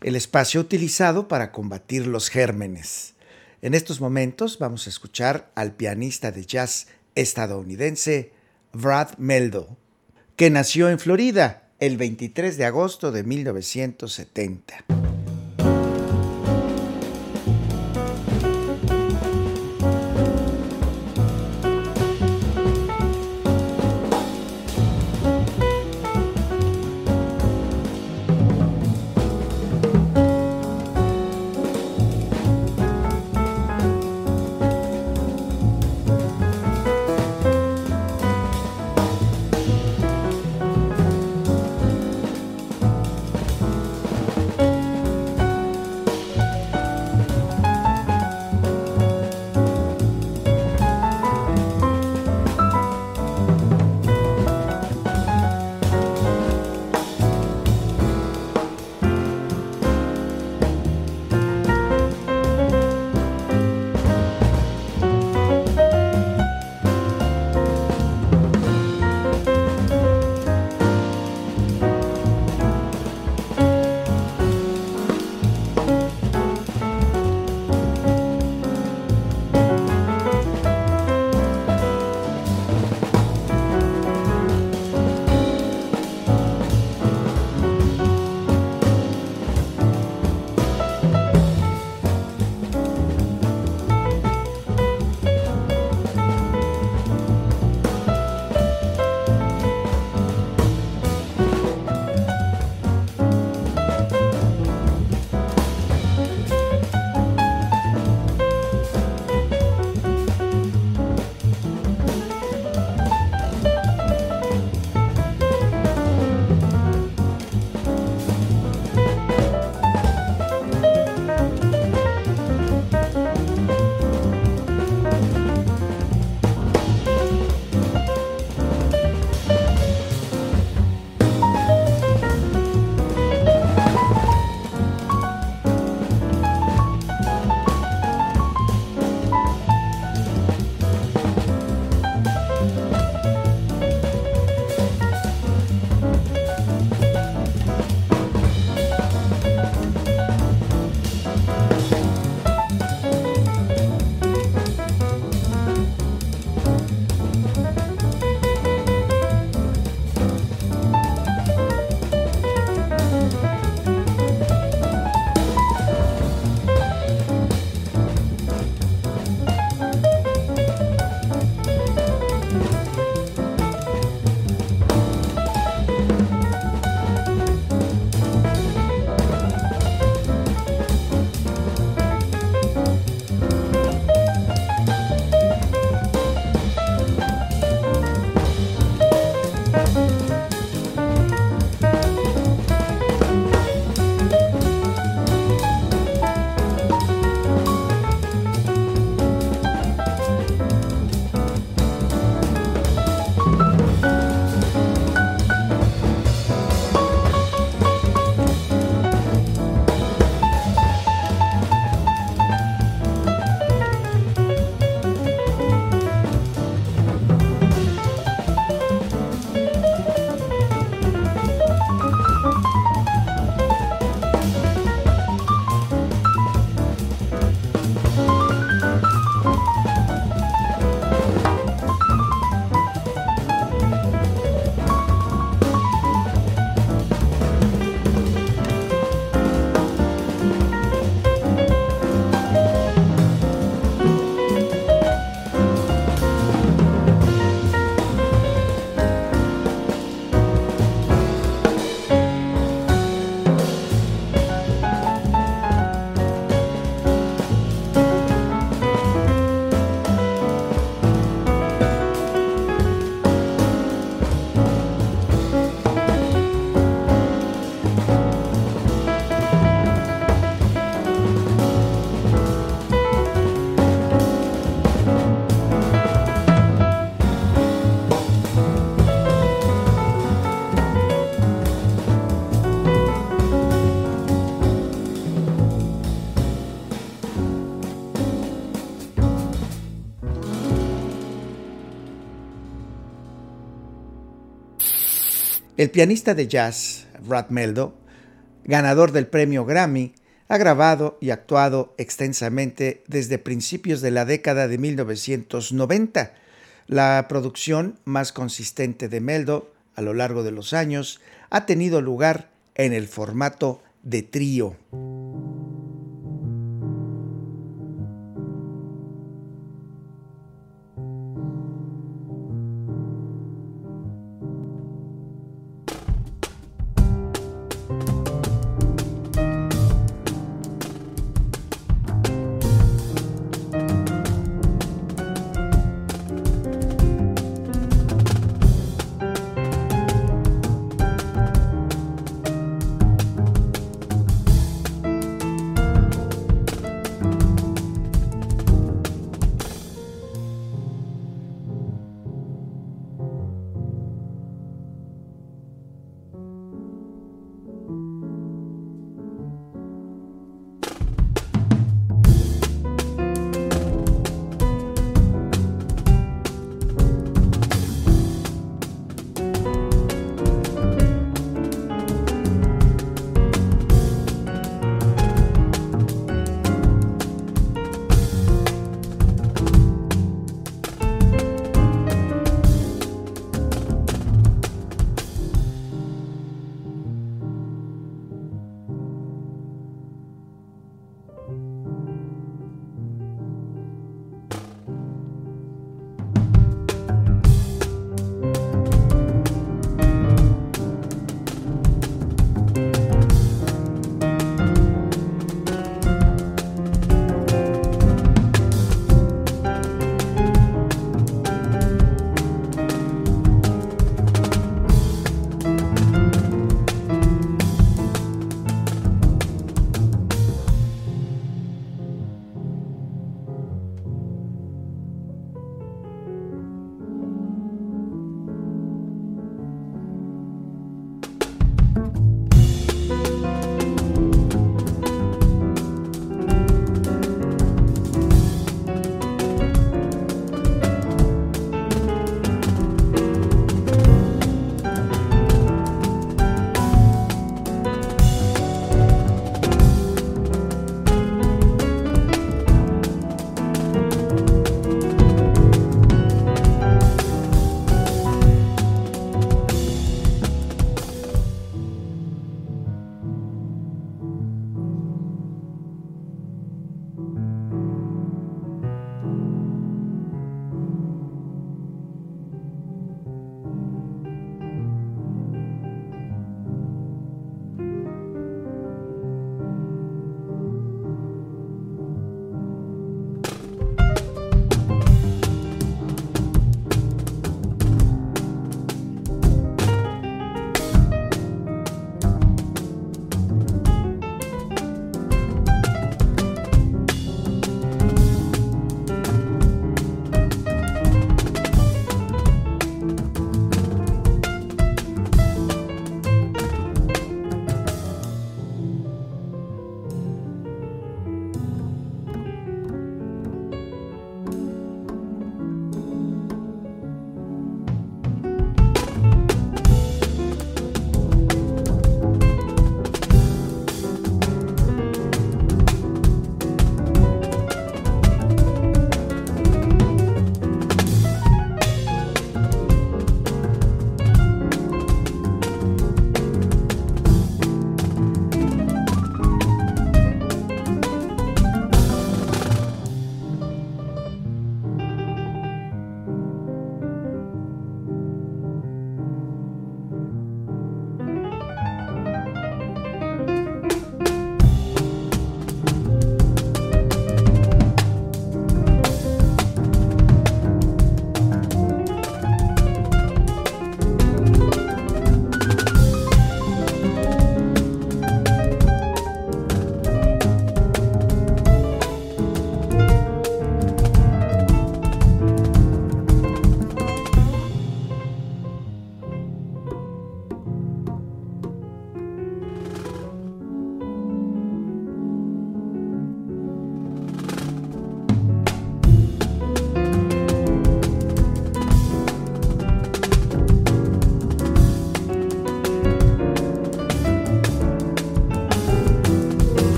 el espacio utilizado para combatir los gérmenes. En estos momentos vamos a escuchar al pianista de jazz estadounidense Brad Meldo, que nació en Florida el 23 de agosto de 1970. El pianista de jazz, Brad Meldo, ganador del premio Grammy, ha grabado y actuado extensamente desde principios de la década de 1990. La producción más consistente de Meldo a lo largo de los años ha tenido lugar en el formato de trío.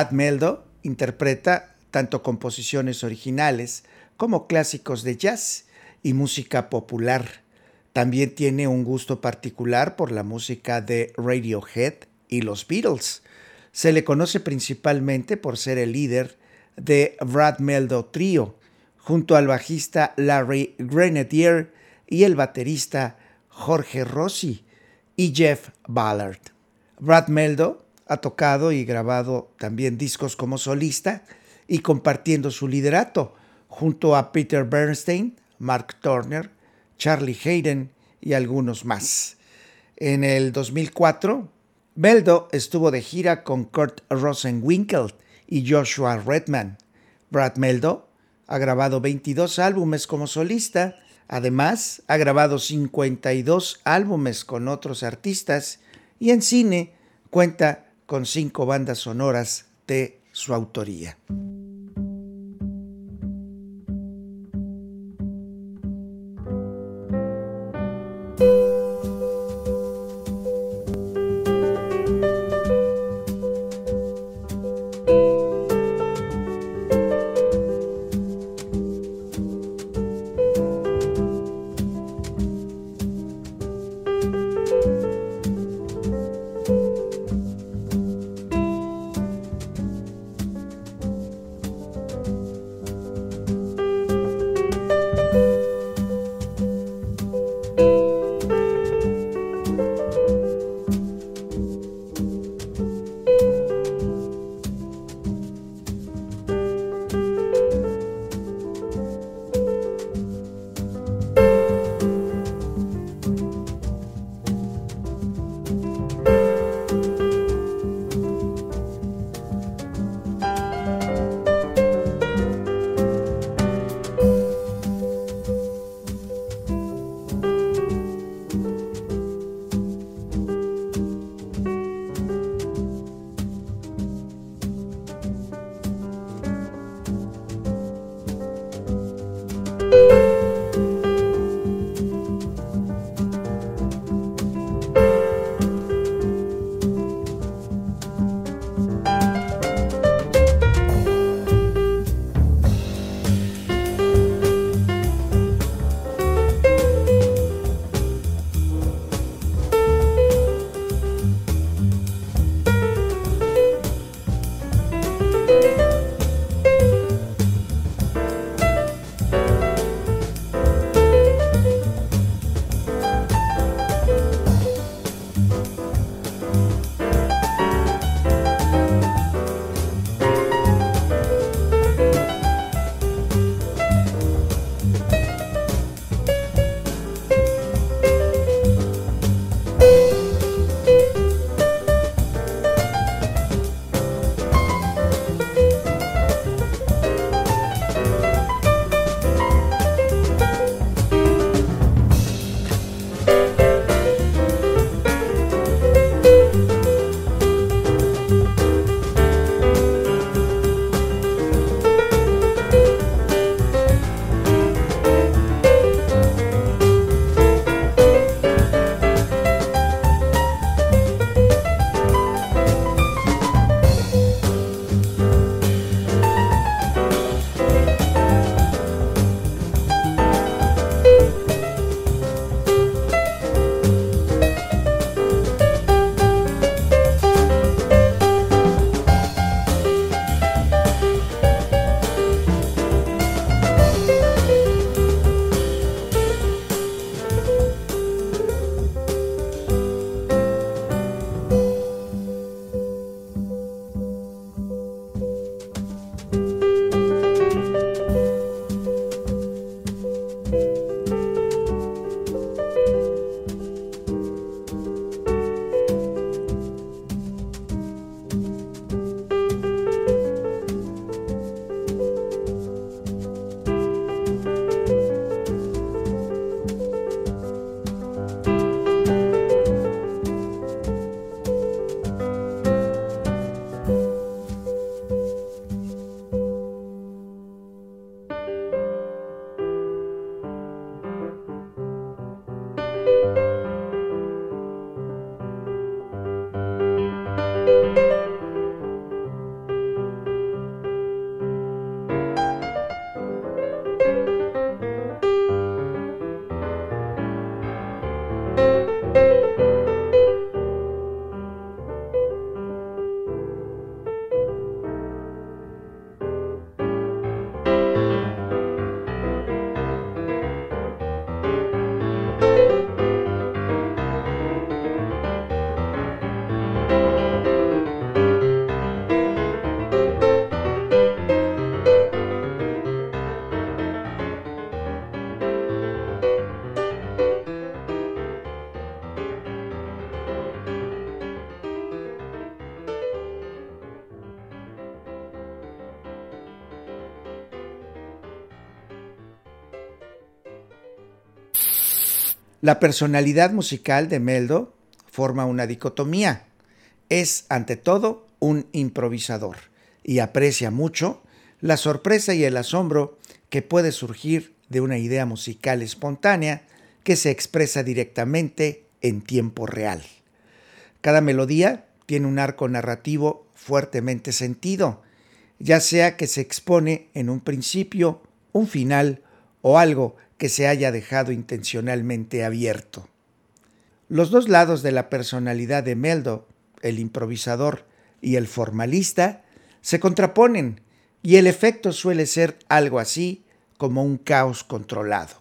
Brad Meldo interpreta tanto composiciones originales como clásicos de jazz y música popular. También tiene un gusto particular por la música de Radiohead y los Beatles. Se le conoce principalmente por ser el líder de Brad Meldo Trio, junto al bajista Larry Grenadier y el baterista Jorge Rossi y Jeff Ballard. Brad Meldo ha tocado y grabado también discos como solista y compartiendo su liderato junto a Peter Bernstein, Mark Turner, Charlie Hayden y algunos más. En el 2004, Meldo estuvo de gira con Kurt Rosenwinkel y Joshua Redman. Brad Meldo ha grabado 22 álbumes como solista, además ha grabado 52 álbumes con otros artistas y en cine cuenta con cinco bandas sonoras de su autoría. La personalidad musical de Meldo forma una dicotomía. Es, ante todo, un improvisador y aprecia mucho la sorpresa y el asombro que puede surgir de una idea musical espontánea que se expresa directamente en tiempo real. Cada melodía tiene un arco narrativo fuertemente sentido, ya sea que se expone en un principio, un final o algo que se haya dejado intencionalmente abierto. Los dos lados de la personalidad de Meldo, el improvisador y el formalista, se contraponen y el efecto suele ser algo así como un caos controlado.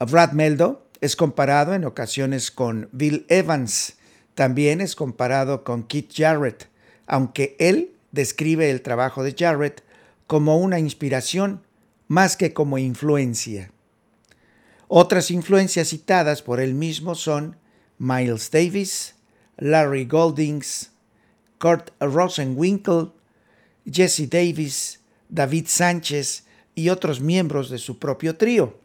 Brad Meldo es comparado en ocasiones con Bill Evans, también es comparado con Keith Jarrett, aunque él describe el trabajo de Jarrett como una inspiración más que como influencia. Otras influencias citadas por él mismo son Miles Davis, Larry Goldings, Kurt Rosenwinkel, Jesse Davis, David Sánchez y otros miembros de su propio trío.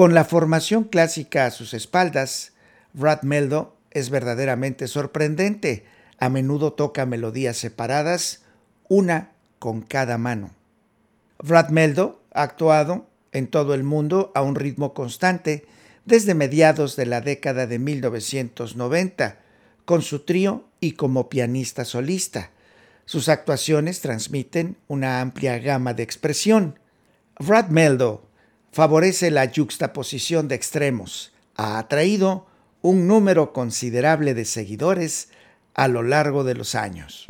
Con la formación clásica a sus espaldas, Brad Meldo es verdaderamente sorprendente. A menudo toca melodías separadas, una con cada mano. Brad Meldo ha actuado en todo el mundo a un ritmo constante desde mediados de la década de 1990, con su trío y como pianista solista. Sus actuaciones transmiten una amplia gama de expresión. Brad Meldo favorece la juxtaposición de extremos. Ha atraído un número considerable de seguidores a lo largo de los años.